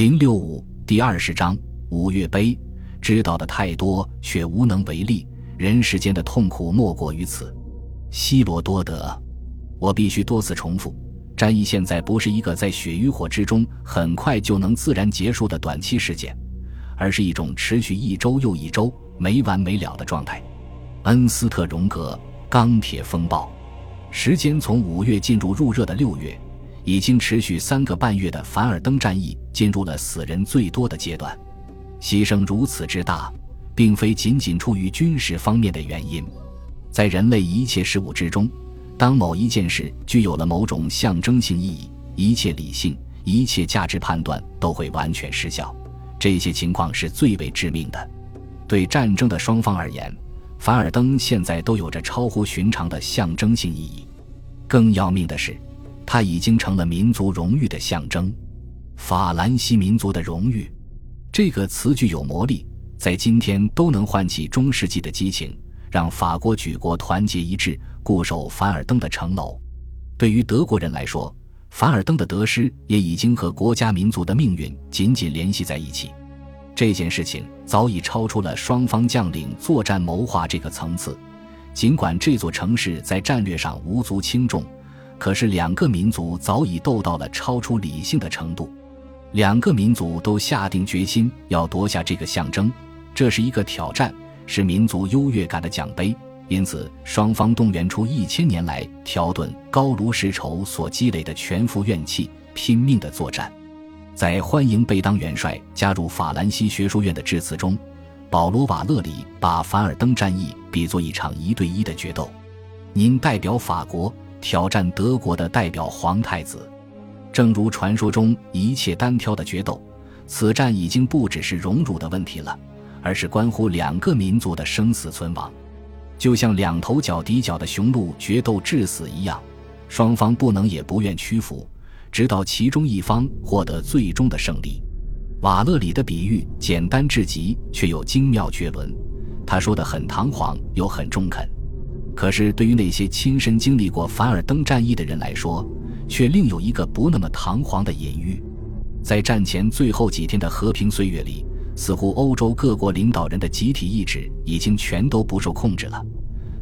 零六五第二十章五岳碑，知道的太多却无能为力，人世间的痛苦莫过于此。希罗多德，我必须多次重复，战役现在不是一个在血与火之中很快就能自然结束的短期事件，而是一种持续一周又一周没完没了的状态。恩斯特荣格，钢铁风暴，时间从五月进入入热的六月。已经持续三个半月的凡尔登战役进入了死人最多的阶段，牺牲如此之大，并非仅仅出于军事方面的原因。在人类一切事物之中，当某一件事具有了某种象征性意义，一切理性、一切价值判断都会完全失效。这些情况是最为致命的。对战争的双方而言，凡尔登现在都有着超乎寻常的象征性意义。更要命的是。它已经成了民族荣誉的象征，法兰西民族的荣誉，这个词具有魔力，在今天都能唤起中世纪的激情，让法国举国团结一致，固守凡尔登的城楼。对于德国人来说，凡尔登的得失也已经和国家民族的命运紧紧联系在一起。这件事情早已超出了双方将领作战谋划这个层次，尽管这座城市在战略上无足轻重。可是，两个民族早已斗到了超出理性的程度，两个民族都下定决心要夺下这个象征，这是一个挑战，是民族优越感的奖杯。因此，双方动员出一千年来条顿高卢世仇所积累的全副怨气，拼命的作战。在欢迎贝当元帅加入法兰西学术院的致辞中，保罗瓦勒里把凡尔登战役比作一场一对一的决斗。您代表法国。挑战德国的代表皇太子，正如传说中一切单挑的决斗，此战已经不只是荣辱的问题了，而是关乎两个民族的生死存亡。就像两头角底角的雄鹿决斗致死一样，双方不能也不愿屈服，直到其中一方获得最终的胜利。瓦勒里的比喻简单至极，却又精妙绝伦。他说的很堂皇，又很中肯。可是，对于那些亲身经历过凡尔登战役的人来说，却另有一个不那么堂皇的隐喻。在战前最后几天的和平岁月里，似乎欧洲各国领导人的集体意志已经全都不受控制了，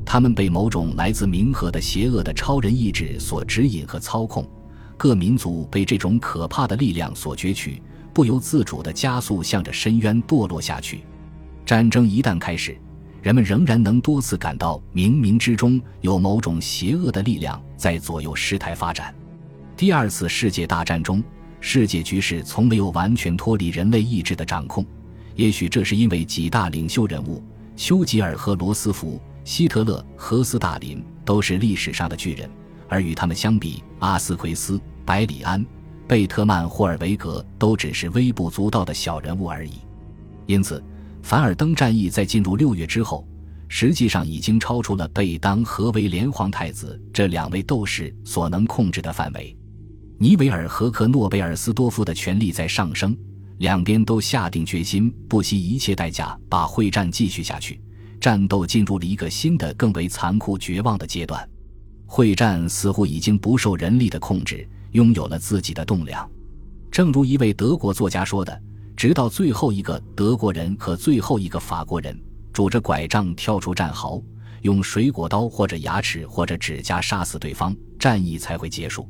他们被某种来自冥河的邪恶的超人意志所指引和操控，各民族被这种可怕的力量所攫取，不由自主地加速向着深渊堕落下去。战争一旦开始。人们仍然能多次感到冥冥之中有某种邪恶的力量在左右事态发展。第二次世界大战中，世界局势从没有完全脱离人类意志的掌控。也许这是因为几大领袖人物丘吉尔和罗斯福、希特勒和斯大林都是历史上的巨人，而与他们相比，阿斯奎斯、百里安、贝特曼、霍尔维格都只是微不足道的小人物而已。因此。凡尔登战役在进入六月之后，实际上已经超出了贝当和威廉皇太子这两位斗士所能控制的范围。尼维尔和克诺贝尔斯多夫的权力在上升，两边都下定决心，不惜一切代价把会战继续下去。战斗进入了一个新的、更为残酷、绝望的阶段。会战似乎已经不受人力的控制，拥有了自己的栋梁。正如一位德国作家说的。直到最后一个德国人和最后一个法国人拄着拐杖跳出战壕，用水果刀或者牙齿或者指甲杀死对方，战役才会结束。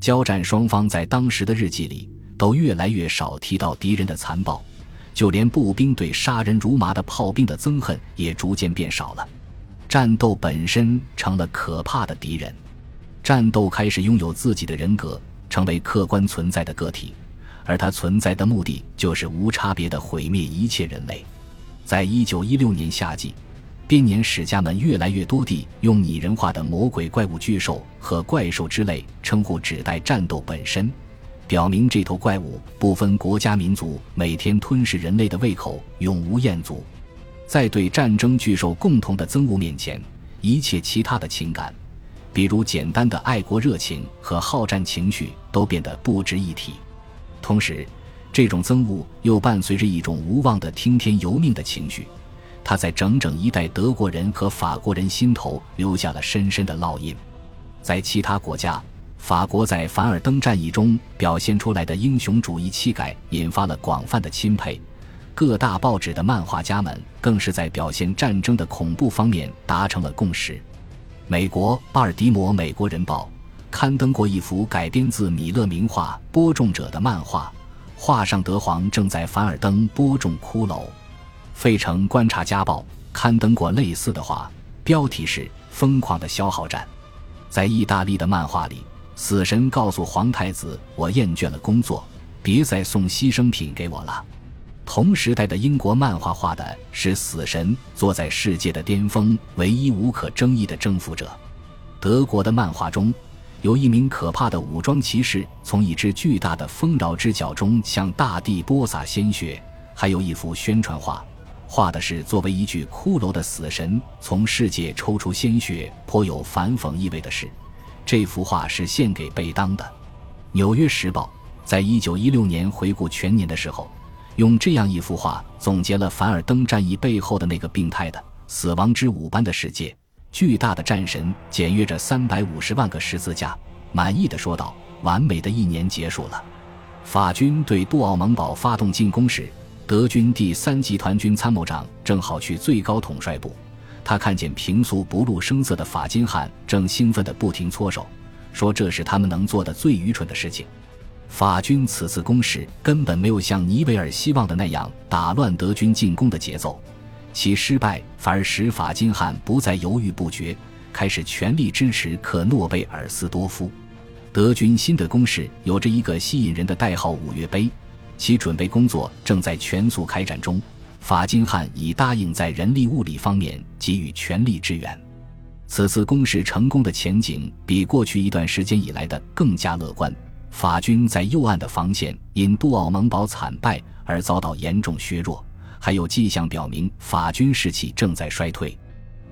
交战双方在当时的日记里都越来越少提到敌人的残暴，就连步兵对杀人如麻的炮兵的憎恨也逐渐变少了。战斗本身成了可怕的敌人，战斗开始拥有自己的人格，成为客观存在的个体。而它存在的目的就是无差别的毁灭一切人类。在一九一六年夏季，编年史家们越来越多地用拟人化的魔鬼怪物巨兽和怪兽之类称呼指代战斗本身，表明这头怪物不分国家民族，每天吞噬人类的胃口永无厌足。在对战争巨兽共同的憎恶面前，一切其他的情感，比如简单的爱国热情和好战情绪，都变得不值一提。同时，这种憎恶又伴随着一种无望的听天由命的情绪，它在整整一代德国人和法国人心头留下了深深的烙印。在其他国家，法国在凡尔登战役中表现出来的英雄主义气概引发了广泛的钦佩，各大报纸的漫画家们更是在表现战争的恐怖方面达成了共识。美国《巴尔的摩美国人报》刊登过一幅改编自米勒名画《播种者》的漫画，画上德皇正在凡尔登播种骷髅。《费城观察家报》刊登过类似的画，标题是《疯狂的消耗战》。在意大利的漫画里。死神告诉皇太子：“我厌倦了工作，别再送牺牲品给我了。”同时代的英国漫画画的是死神坐在世界的巅峰，唯一无可争议的征服者。德国的漫画中有一名可怕的武装骑士从一只巨大的丰饶之角中向大地播撒鲜血，还有一幅宣传画，画的是作为一具骷髅的死神从世界抽出鲜血，颇有反讽意味的事。这幅画是献给贝当的，《纽约时报》在一九一六年回顾全年的时候，用这样一幅画总结了凡尔登战役背后的那个病态的死亡之舞般的世界。巨大的战神检阅着三百五十万个十字架，满意的说道：“完美的一年结束了。”法军对杜奥蒙堡发动进攻时，德军第三集团军参谋长正好去最高统帅部。他看见平素不露声色的法金汉正兴奋的不停搓手，说这是他们能做的最愚蠢的事情。法军此次攻势根本没有像尼维尔希望的那样打乱德军进攻的节奏，其失败反而使法金汉不再犹豫不决，开始全力支持克诺贝尔斯多夫。德军新的攻势有着一个吸引人的代号“五月杯”，其准备工作正在全速开展中。法金汉已答应在人力物力方面给予全力支援。此次攻势成功的前景比过去一段时间以来的更加乐观。法军在右岸的防线因杜奥蒙堡惨败而遭到严重削弱，还有迹象表明法军士气正在衰退。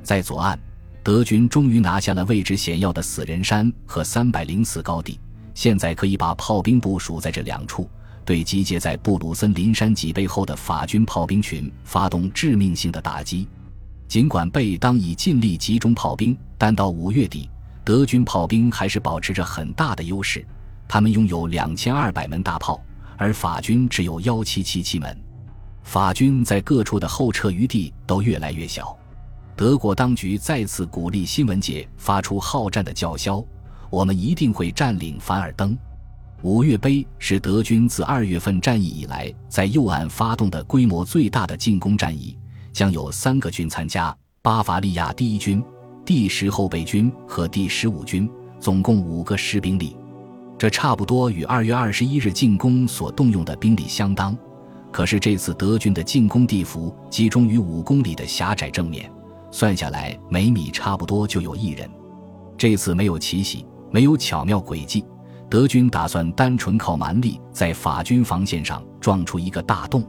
在左岸，德军终于拿下了位置险要的死人山和三百零四高地，现在可以把炮兵部署在这两处。对集结在布鲁森林山脊背后的法军炮兵群发动致命性的打击。尽管贝当已尽力集中炮兵，但到五月底，德军炮兵还是保持着很大的优势。他们拥有两千二百门大炮，而法军只有幺七七七门。法军在各处的后撤余地都越来越小。德国当局再次鼓励新闻界发出好战的叫嚣：“我们一定会占领凡尔登。”五月杯是德军自二月份战役以来在右岸发动的规模最大的进攻战役，将有三个军参加：巴伐利亚第一军、第十后备军和第十五军，总共五个师兵力。这差不多与二月二十一日进攻所动用的兵力相当。可是这次德军的进攻地幅集中于五公里的狭窄正面，算下来每米差不多就有一人。这次没有奇袭，没有巧妙诡计。德军打算单纯靠蛮力在法军防线上撞出一个大洞，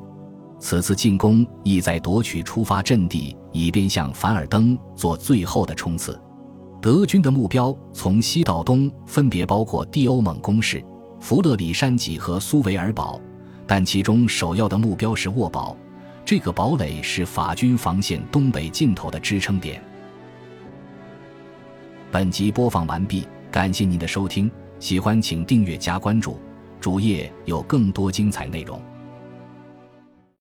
此次进攻意在夺取出发阵地，以便向凡尔登做最后的冲刺。德军的目标从西到东分别包括蒂欧蒙工事、弗勒里山脊和苏维尔堡，但其中首要的目标是沃堡，这个堡垒是法军防线东北尽头的支撑点。本集播放完毕，感谢您的收听。喜欢请订阅加关注，主页有更多精彩内容。